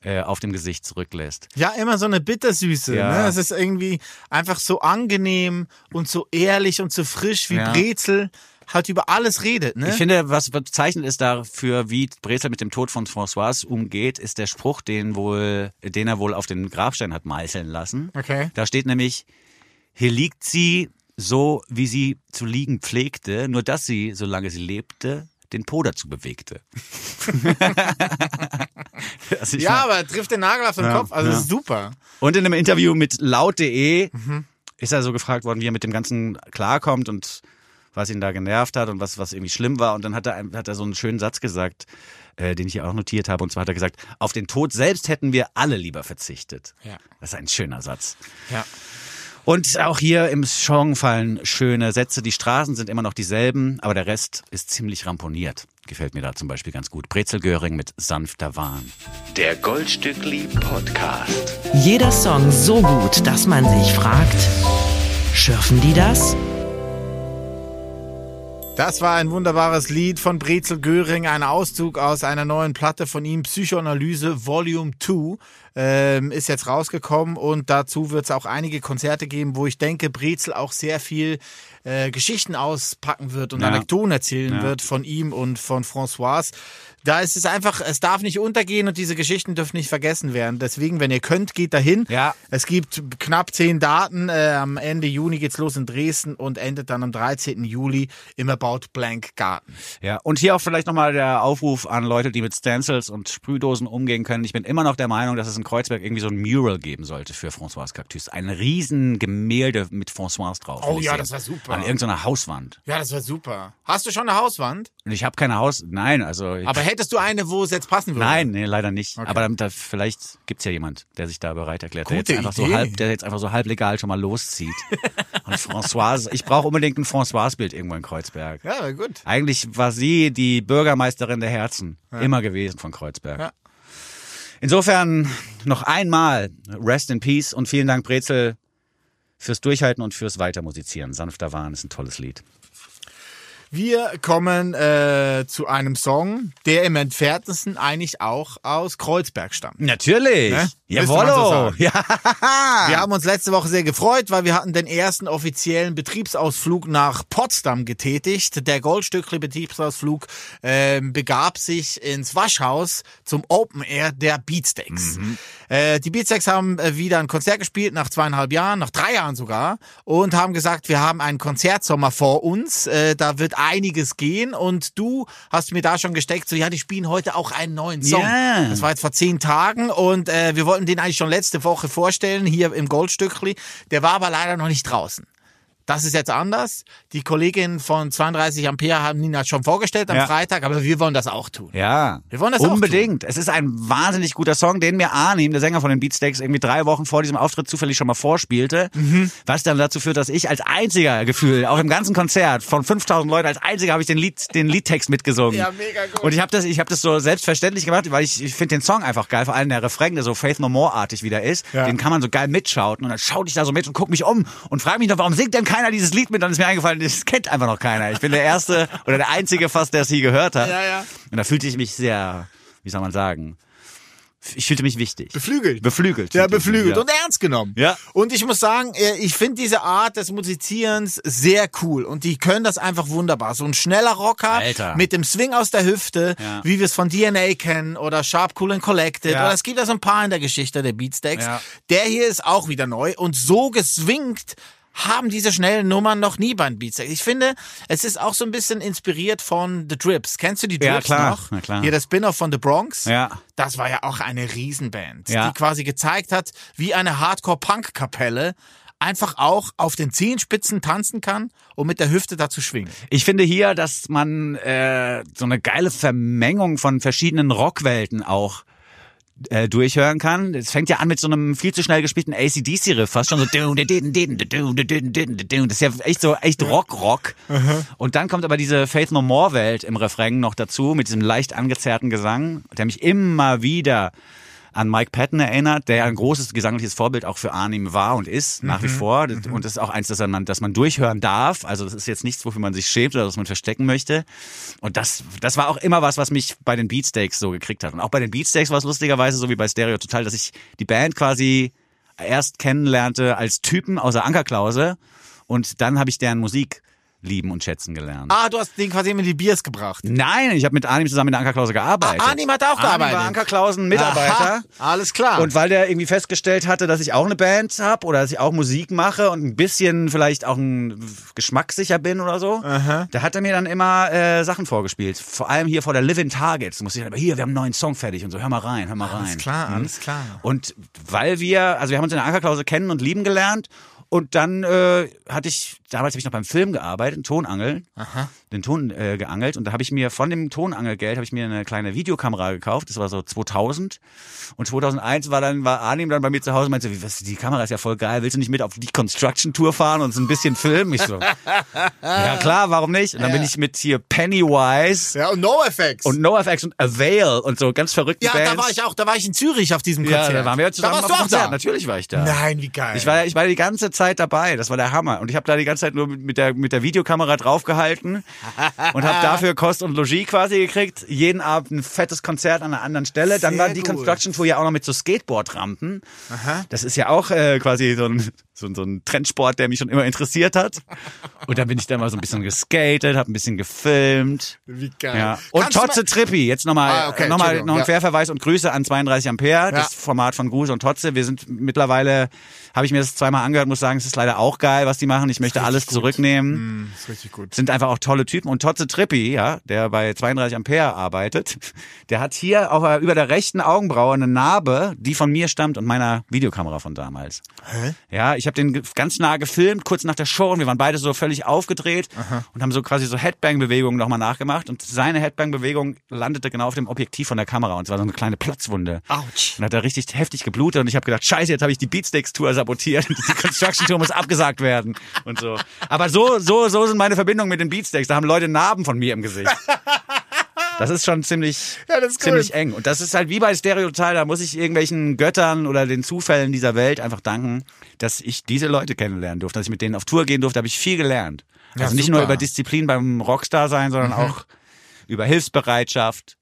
äh, auf dem Gesicht zurücklässt. Ja, immer so eine Bittersüße. Ja. Ne? Es ist irgendwie einfach so angenehm und so ehrlich und so frisch, wie Ja. Brezel halt über alles redet. Ne? Ich finde, was bezeichnend ist dafür, wie Brezel mit dem Tod von François umgeht, ist der Spruch, den wohl, den er wohl auf den Grabstein hat meißeln lassen. Okay. Da steht nämlich, hier liegt sie so, wie sie zu liegen pflegte, nur dass sie, solange sie lebte, den Po dazu bewegte. Also ja, mein- aber er trifft den Nagel auf den Ja, Kopf. Also ja. ist super. Und in einem Interview mit laut.de ist er so gefragt worden, wie er mit dem Ganzen klarkommt und was ihn da genervt hat und was, was irgendwie schlimm war. Und dann hat er, hat er so einen schönen Satz gesagt, äh, den ich hier auch notiert habe. Und zwar hat er gesagt, auf den Tod selbst hätten wir alle lieber verzichtet. Ja. Das ist ein schöner Satz. Ja. Und auch hier im Song fallen schöne Sätze. Die Straßen sind immer noch dieselben, aber der Rest ist ziemlich ramponiert. Gefällt mir da zum Beispiel ganz gut. Brezel Göring mit sanfter Wahn. Der Goldstückli Podcast. Jeder Song so gut, dass man sich fragt, schürfen die das? Das war ein wunderbares Lied von Brezel Göring, ein Auszug aus einer neuen Platte von ihm, Psychoanalyse Volume 2. Ähm, ist jetzt rausgekommen und dazu wird es auch einige Konzerte geben, wo ich denke, Brezel auch sehr viel äh, Geschichten auspacken wird und Ja. Anekdoten erzählen Ja. wird von ihm und von Françoise. Da ist es einfach, es darf nicht untergehen und diese Geschichten dürfen nicht vergessen werden. Deswegen, wenn ihr könnt, geht dahin. Ja. Es gibt knapp zehn Daten. Äh, am Ende Juni geht's los in Dresden und endet dann am 13. Juli im About Blank Garten. Ja, und hier auch vielleicht nochmal der Aufruf an Leute, die mit Stencils und Sprühdosen umgehen können. Ich bin immer noch der Meinung, dass es in Kreuzberg irgendwie so ein Mural geben sollte für François Cactus. Ein riesen Gemälde mit François drauf. Oh ja, sehen. das wär super. An irgendeiner Hauswand. Ja, das wäre super. Hast du schon eine Hauswand? Ich habe keine Haus... Nein, also... Ich, Aber hättest du eine, wo es jetzt passen würde? Nein, nee, leider nicht. Aber da, vielleicht gibt's ja jemand, der sich da bereit erklärt, der Gute jetzt, einfach so Idee. halb, der jetzt einfach so halb legal schon mal loszieht. Und Françoise, ich brauche unbedingt ein Françoise-Bild irgendwo in Kreuzberg. Ja, gut. Eigentlich war sie die Bürgermeisterin der Herzen. Immer gewesen von Kreuzberg. Ja. Insofern noch einmal Rest in Peace und vielen Dank Brezel fürs Durchhalten und fürs Weitermusizieren. Sanfter Wahn ist ein tolles Lied. Wir kommen äh, zu einem Song, der im entferntesten eigentlich auch aus Kreuzberg stammt. Natürlich. Ne? Man so ja. Wir haben uns letzte Woche sehr gefreut, weil wir hatten den ersten offiziellen Betriebsausflug nach Potsdam getätigt. Der Goldstückli Betriebsausflug ähm, begab sich ins Waschhaus zum Open Air der Beatsteaks. Äh, die Beatsteaks haben äh, wieder ein Konzert gespielt nach zweieinhalb Jahren, nach drei Jahren sogar und haben gesagt, wir haben einen Konzertsommer vor uns. Äh, da wird einiges gehen und du hast mir da schon gesteckt, so ja, die spielen heute auch einen neuen Song. Ja. Das war jetzt vor zehn Tagen und äh, wir wollten den eigentlich schon letzte Woche vorstellen, hier im Goldstückli. Der war aber leider noch nicht draußen. Das ist jetzt anders. Die Kollegin von 32 Ampere haben ihn ja schon vorgestellt am Ja. Freitag, aber wir wollen das auch tun. Ja, Wir wollen das auch unbedingt. Es ist ein wahnsinnig guter Song, den mir Arnim, der Sänger von den Beatsteaks, irgendwie drei Wochen vor diesem Auftritt zufällig schon mal vorspielte. Mhm. Was dann dazu führt, dass ich als einziger Gefühl, auch im ganzen Konzert von 5000 Leuten, als einziger habe ich den Lied, den Liedtext mitgesungen. Ja, mega gut. Und ich habe das, ich habe das so selbstverständlich gemacht, weil ich, ich finde den Song einfach geil, vor allem der Refrain, der so Faith No More artig wieder ist. Ja. Den kann man so geil mitschauten und dann schaute ich da so mit und guck mich um und frage mich noch, warum singt denn keiner dieses Lied mit? Dann ist mir eingefallen, das kennt einfach noch keiner. Ich bin der erste oder der einzige fast, der es je gehört hat. Ja, ja. Und da fühlte ich mich sehr, wie soll man sagen, ich fühlte mich wichtig. Beflügelt. Beflügelt. Ja, beflügelt ja. und ernst genommen. Ja. Und ich muss sagen, äh, ich finde diese Art des Musizierens sehr cool und die können das einfach wunderbar. So ein schneller Rocker Alter. mit dem Swing aus der Hüfte, Ja. wie wir es von DNA kennen oder Sharp Cool and Collected Ja. oder es gibt ja so ein paar in der Geschichte der Beatsteaks. Ja. Der hier ist auch wieder neu und so geswingt haben diese schnellen Nummern noch nie beim Beatsteaks. Ich finde, es ist auch so ein bisschen inspiriert von The Drips. Kennst du die Ja, Drips klar. noch? Na klar. Hier der Spin-off von The Bronx. Ja. Das war ja auch eine Riesenband, Ja. die quasi gezeigt hat, wie eine Hardcore-Punk-Kapelle einfach auch auf den Zehenspitzen tanzen kann und mit der Hüfte dazu schwingen. Ich finde hier, dass man äh, so eine geile Vermengung von verschiedenen Rockwelten auch äh, durchhören kann. Es fängt ja an mit so einem viel zu schnell gespielten ACDC-Riff, fast schon so. Das ist ja echt so, echt Rock-Rock. Und dann kommt aber diese Faith No More-Welt im Refrain noch dazu, mit diesem leicht angezerrten Gesang, der mich immer wieder an Mike Patton erinnert, der ein großes gesangliches Vorbild auch für Arnim war und ist, nach wie vor. Und das ist auch eins, das man, das man durchhören darf. Also das ist jetzt nichts, wofür man sich schämt oder was man verstecken möchte. Und das, das war auch immer was, was mich bei den Beatsteaks so gekriegt hat. Und auch bei den Beatsteaks war es lustigerweise so wie bei Stereo Total, dass ich die Band quasi erst kennenlernte als Typen außer Ankerklause und dann habe ich deren Musik lieben und schätzen gelernt. Ah, du hast den quasi mit die Biers gebracht. Nein, ich habe mit Arnim zusammen in der Ankerklause gearbeitet. Ah, Arnim hat auch gearbeitet. Arnim war Ankerklausen Mitarbeiter. Aha, alles klar. Und weil der irgendwie festgestellt hatte, dass ich auch eine Band habe oder dass ich auch Musik mache und ein bisschen vielleicht auch ein geschmackssicher bin oder so, da hat er mir dann immer äh, Sachen vorgespielt. Vor allem hier vor der Living Targets. Da musste ich dann, aber hier, wir haben einen neuen Song fertig und so, hör mal rein, hör mal rein. alles klar, Mhm. alles klar. Und weil wir, also wir haben uns in der Ankerklause kennen und lieben gelernt und dann äh, hatte ich, damals habe ich noch beim Film gearbeitet, einen Tonangel, den Ton äh, geangelt und da habe ich mir von dem Tonangelgeld habe ich mir eine kleine Videokamera gekauft, das war so 2000 und 2001 war dann war Arnim dann bei mir zu Hause und meinte, so, wie, was, die Kamera ist ja voll geil, willst du nicht mit auf die Construction Tour fahren und so ein bisschen filmen? Ich so, ja klar, warum nicht? Und dann bin ich mit hier Pennywise ja, und NoFX. und NoFX und Avail und so ganz verrückten ja, Bands. da war ich auch, da war ich in Zürich auf diesem ja, Konzert. da waren wir zusammen da warst auf du auch Konzert. da. Natürlich war ich da. Nein, wie geil. Ich war, ich war die ganze Zeit dabei. Das war der Hammer. Und ich habe da die ganze Zeit nur mit mit der, mit der Videokamera draufgehalten und habe dafür Kost und Logis quasi gekriegt. Jeden Abend ein fettes Konzert an einer anderen Stelle. Dann Sehr war die gut. Construction Tour ja auch noch mit so Skateboard-Rampen. Das ist ja auch äh, quasi so ein, so, ein- so ein Trendsport, der mich schon immer interessiert hat. Und dann bin ich da mal so ein bisschen geskatet, habe ein bisschen gefilmt. Wie geil. Ja. Und Kannst Totze Trippi, jetzt nochmal Ah, okay, noch mal, Entschuldigung, noch ein ja. Querverweis und Grüße an 32 Ampere, das Ja. Format von Gruse und Totze. Wir sind mittlerweile, habe ich mir das zweimal angehört, muss sagen, es ist leider auch geil, was die machen. Ich möchte alles zurücknehmen. Hm, ist richtig gut. Sind einfach auch tolle Typen. Und Totze Trippi, ja, der bei 32 Ampere arbeitet, der hat hier auf, über der rechten Augenbraue eine Narbe, die von mir stammt und meiner Videokamera von damals. Hä? Ja, ich habe den ganz nah gefilmt, kurz nach der Show und wir waren beide so völlig aufgedreht und haben so quasi so Headbang-Bewegungen nochmal nachgemacht und seine Headbang-Bewegung landete genau auf dem Objektiv von der Kamera und es war so eine kleine Platzwunde. Autsch. Und hat er richtig heftig geblutet und ich habe gedacht, scheiße, jetzt habe ich die Beatsteaks-Tour sabotiert, die Construction-Tour muss abgesagt werden und so. Aber so, so, so sind meine Verbindungen mit den Beatsteaks, da haben Leute Narben von mir im Gesicht. Das ist schon ziemlich, Ja, ziemlich eng. Und das ist halt wie bei Stereotype, da muss ich irgendwelchen Göttern oder den Zufällen dieser Welt einfach danken, dass ich diese Leute kennenlernen durfte, dass ich mit denen auf Tour gehen durfte, habe ich viel gelernt. Ja, also nicht super. Mhm. nur über Disziplin beim Rockstar sein, sondern auch über Hilfsbereitschaft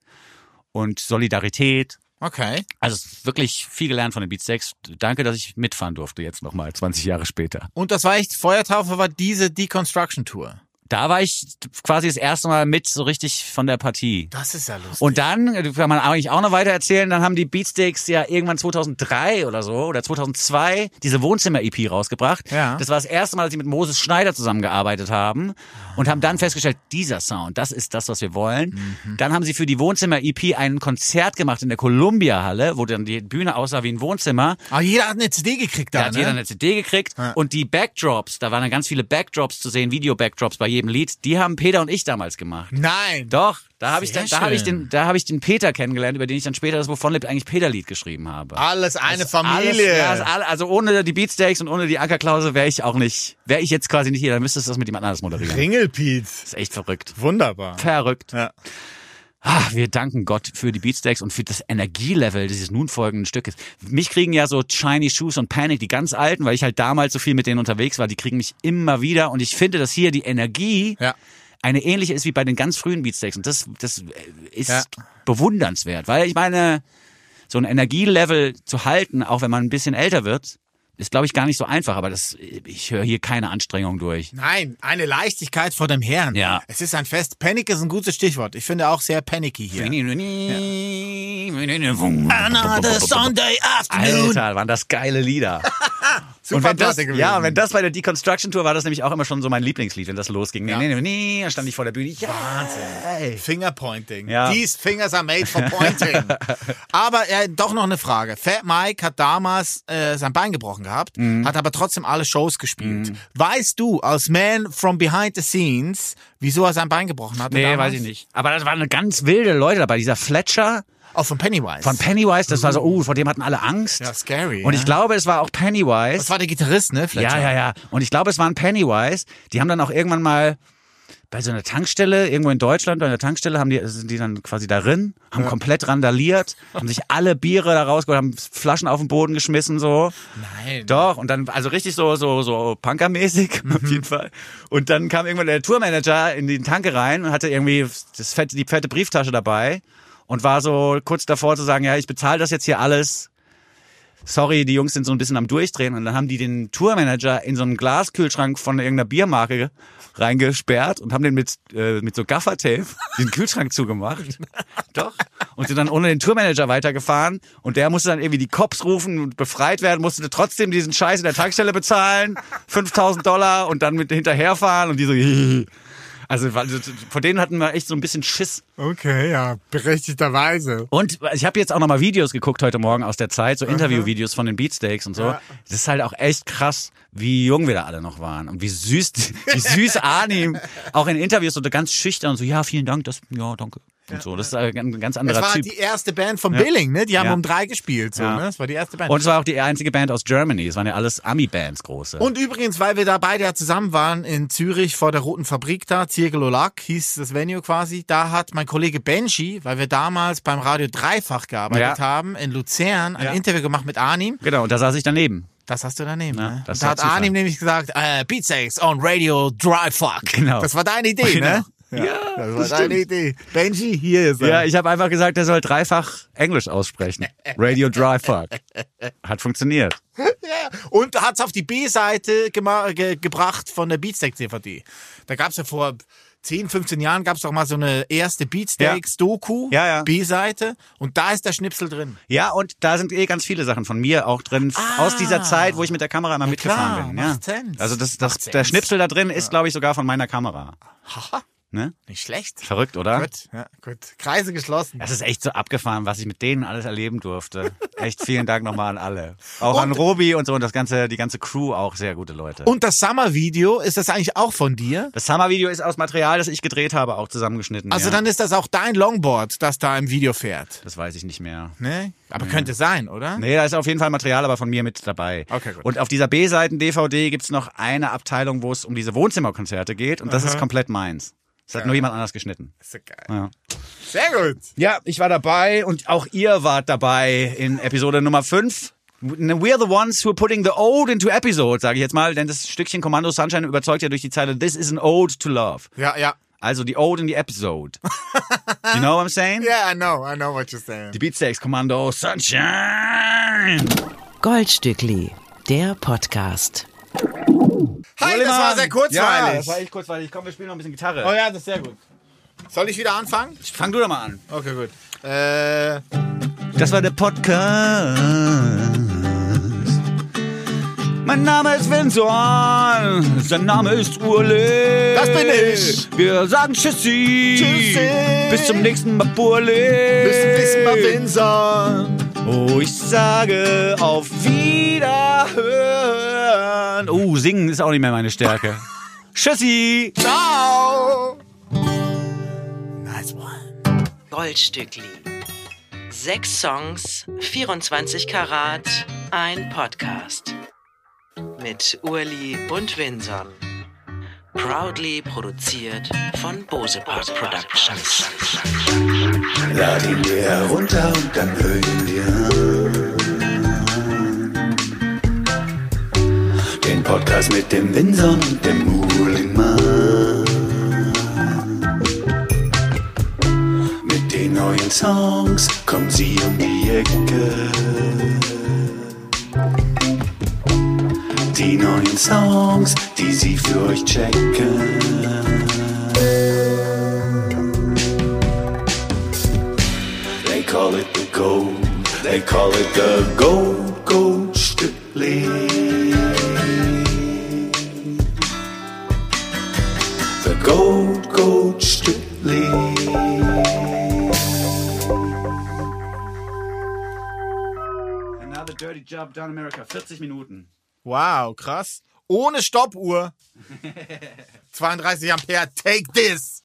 und Solidarität. Okay. Also wirklich viel gelernt von den Beatsteaks. Danke, dass ich mitfahren durfte jetzt nochmal, 20 Jahre später. Und das war echt, Feuertaufe war diese Deconstruction Tour. Da war ich quasi das erste Mal mit so richtig von der Partie. Das ist ja lustig. Und dann, äh, kann man eigentlich auch noch weiter erzählen, dann haben die Beatsteaks ja irgendwann 2003 oder so oder 2002 diese Wohnzimmer-EP rausgebracht. Ja. Das war das erste Mal, dass sie mit Moses Schneider zusammengearbeitet haben und haben dann festgestellt, dieser Sound, das ist das, was wir wollen. Mhm. Dann haben sie für die Wohnzimmer-EP ein Konzert gemacht in der Columbia-Halle, wo dann die Bühne aussah wie ein Wohnzimmer. Aber jeder hat eine CD gekriegt da, Da hat ne? jeder eine CD gekriegt und die Backdrops, da waren dann ganz viele Backdrops zu sehen, Video-Backdrops bei jedem Lied, die haben Peter und ich damals gemacht. Nein. Doch, da habe ich, dann- da hab ich den, da habe ich den Peter kennengelernt, über den ich dann später das Wovon lebt eigentlich Peter Lied geschrieben habe. Alles eine Alles, Familie. ja, ist alle- also ohne die Beatsteaks und ohne die Ankerklause wäre ich auch nicht, wäre ich jetzt quasi nicht hier, dann müsstest du das mit jemand anderes moderieren. Ringelpiet. ist echt verrückt. Wunderbar. Verrückt. Ja. Ah, wir danken Gott für die Beatsteaks und für das Energielevel dieses nun folgenden Stückes. Mich kriegen ja so Shiny Shoes und Panic, die ganz alten, weil ich halt damals so viel mit denen unterwegs war, die kriegen mich immer wieder und ich finde, dass hier die Energie Ja. eine ähnliche ist wie bei den ganz frühen Beatsteaks und das, das ist Ja. bewundernswert, weil ich meine, so ein Energielevel zu halten, auch wenn man ein bisschen älter wird, ist glaube ich gar nicht so einfach, aber das, ich höre hier keine Anstrengung durch. Nein, eine Leichtigkeit vor dem Herrn. Ja. Es ist ein Fest. Panic ist ein gutes Stichwort. Ich finde auch sehr panicky hier. Another Sunday afternoon. Alter, waren das geile Lieder. Super und wenn das, gewesen. ja, und wenn das bei der Deconstruction Tour war, das nämlich auch immer schon so mein Lieblingslied, wenn das losging. Nee, Ja. nee, nee, nee, dann stand ich vor der Bühne. Ja, Wahnsinn. Fingerpointing. Ja. These fingers are made for pointing. aber äh, doch noch eine Frage. Fat Mike hat damals äh, sein Bein gebrochen gehabt, Mhm. hat aber trotzdem alle Shows gespielt. Weißt du, als Man from Behind the Scenes, wieso er sein Bein gebrochen hat? Nee, damals? weiß ich nicht. Aber das waren ganz wilde Leute dabei. Dieser Fletcher Auch von Pennywise. von Pennywise, das war so, uh, vor dem hatten alle Angst. ja, scary. Und ich ja. glaube, es war auch Pennywise. Das war der Gitarrist, ne? Fletcher? Ja, ja, ja. Und ich glaube, es waren Pennywise. Die haben dann auch irgendwann mal bei so einer Tankstelle, irgendwo in Deutschland, bei einer Tankstelle, haben die, sind die dann quasi darin, haben komplett randaliert, haben sich alle Biere da rausgeholt, haben Flaschen auf den Boden geschmissen, so. Nein. Doch, und dann, also richtig so, so, so Punkermäßig, auf jeden Fall. Und dann kam irgendwann der Tourmanager in die Tanke rein und hatte irgendwie das fette, die fette Brieftasche dabei und war so kurz davor zu sagen, ja, ich bezahle das jetzt hier alles. Sorry, die Jungs sind so ein bisschen am Durchdrehen. Und dann haben die den Tourmanager in so einen Glaskühlschrank von irgendeiner Biermarke reingesperrt und haben den mit, äh, mit so Gaffertape den Kühlschrank zugemacht. Doch. Und sind dann ohne den Tourmanager weitergefahren. Und der musste dann irgendwie die Cops rufen und befreit werden, musste trotzdem diesen Scheiß in der Tankstelle bezahlen. 5000 Dollar und dann mit hinterherfahren. Und die so, also vor denen hatten wir echt so ein bisschen Schiss. Okay, ja, berechtigterweise. Und ich habe jetzt auch nochmal Videos geguckt heute Morgen aus der Zeit, so Interviewvideos von den Beatsteaks und so. Das ist halt auch echt krass, wie jung wir da alle noch waren und wie süß, wie süß Arnim auch in Interviews so ganz schüchtern und so, ja, vielen Dank, das, ja, danke. Und so, das ist ein ganz- ganz Das anderer war Typ. die erste Band von Billing, ne? Die haben Ja. um drei gespielt, so, Ja. ne? Das war die erste Band. Und es war auch die einzige Band aus Germany. Es waren ja alles Ami-Bands große. Und übrigens, weil wir da beide ja zusammen waren in Zürich vor der Roten Fabrik da, Zirkelolac hieß das Venue quasi, da hat mein Kollege Benji, weil wir damals beim Radio Dreifach gearbeitet Ja. haben, in Luzern ein Ja. Interview gemacht mit Arnim. genau, und da saß ich daneben. Das hast du daneben, Ja, ne? das da hat. Arnim nämlich gesagt, äh, Beatsex on Radio Dry Fuck. Genau. Das war deine Idee, Genau. ne? Ja, das war deine Idee. Benji, hier ist er. Ja, ich habe einfach gesagt, er soll dreifach Englisch aussprechen. Radio Dry Fuck. Hat funktioniert. Ja, und hat's auf die B-Seite ge gebracht von der Beatsteaks-DVD. Da gab's ja vor 10, 15 Jahren gab's doch mal so eine erste Beatsteaks-Doku, Ja, ja. B-Seite, und da ist der Schnipsel drin. Ja, und da sind eh ganz viele Sachen von mir auch drin aus dieser Zeit, wo ich mit der Kamera immer mitgefahren klar, bin. ja. Also das, das, der. Schnipsel da drin ist, glaube ich, sogar von meiner Kamera. Haha, Ne? nicht schlecht. Verrückt, oder? Gut, ja, gut. Kreise geschlossen. Das ist echt so abgefahren, was ich mit denen alles erleben durfte. Echt vielen Dank nochmal an alle. Auch an Robi und so und das ganze, die ganze Crew auch sehr gute Leute. Und das Summer-Video, ist das eigentlich auch von dir? das Summer-Video ist aus Material, das ich gedreht habe, auch zusammengeschnitten. Also ja. dann ist das auch dein Longboard, das da im Video fährt. Das weiß ich nicht mehr. Ne? Aber könnte sein, oder? Nee, da ist auf jeden Fall Material aber von mir mit dabei. Okay, gut. Und auf dieser B-Seiten-DVD gibt's noch eine Abteilung, wo es um diese Wohnzimmerkonzerte geht und das ist komplett meins. Das hat nur jemand anders geschnitten. Ist so geil. Ja. Sehr gut. ja, ich war dabei und auch ihr wart dabei in Episode Nummer 5. We're the ones who are putting the ode into episode, sage ich jetzt mal, denn das Stückchen Kommando Sunshine überzeugt ja durch die Zeile This is an ode to love. Ja, ja. Also die ode in die Episode. you know what I'm saying? Yeah, I know, I know what you're saying. Die Beatsteaks Kommando Sunshine. Goldstückli, der Podcast. Hi, das war sehr Ja, kurzweilig. das war echt kurzweilig. Komm, wir spielen noch ein bisschen Gitarre. oh ja, das ist sehr gut. Soll ich wieder anfangen? Fang du doch mal an. Okay, gut. Äh, Das war der Podcast. Mein Name ist Vincent. Sein Name ist Urle. Das bin ich. Wir sagen Tschüssi. Tschüssi. Bis zum nächsten Mal, Burle. bis zum nächsten Mal, Vincent. Oh, ich sage auf Wiederhören. Oh, singen ist auch nicht mehr meine Stärke. Tschüssi. Ciao. Nice one. Goldstückli. Sechs Songs, 24 Karat, ein Podcast. Mit Urli und Winson. Proudly produziert von Bose Park Productions. Lad ihn dir herunter und dann hör ihn dir an. Den Podcast mit dem Winson und dem Muhlingmann. Mit den neuen Songs kommen sie um die Ecke. Die neuen Songs, die sie für euch checken. They call it the gold. They call it the gold, gold Stückli. The gold, gold Stückli. Another dirty job down America. 40 Minuten. Wow, krass. Ohne Stoppuhr. 32 Ampere, take this.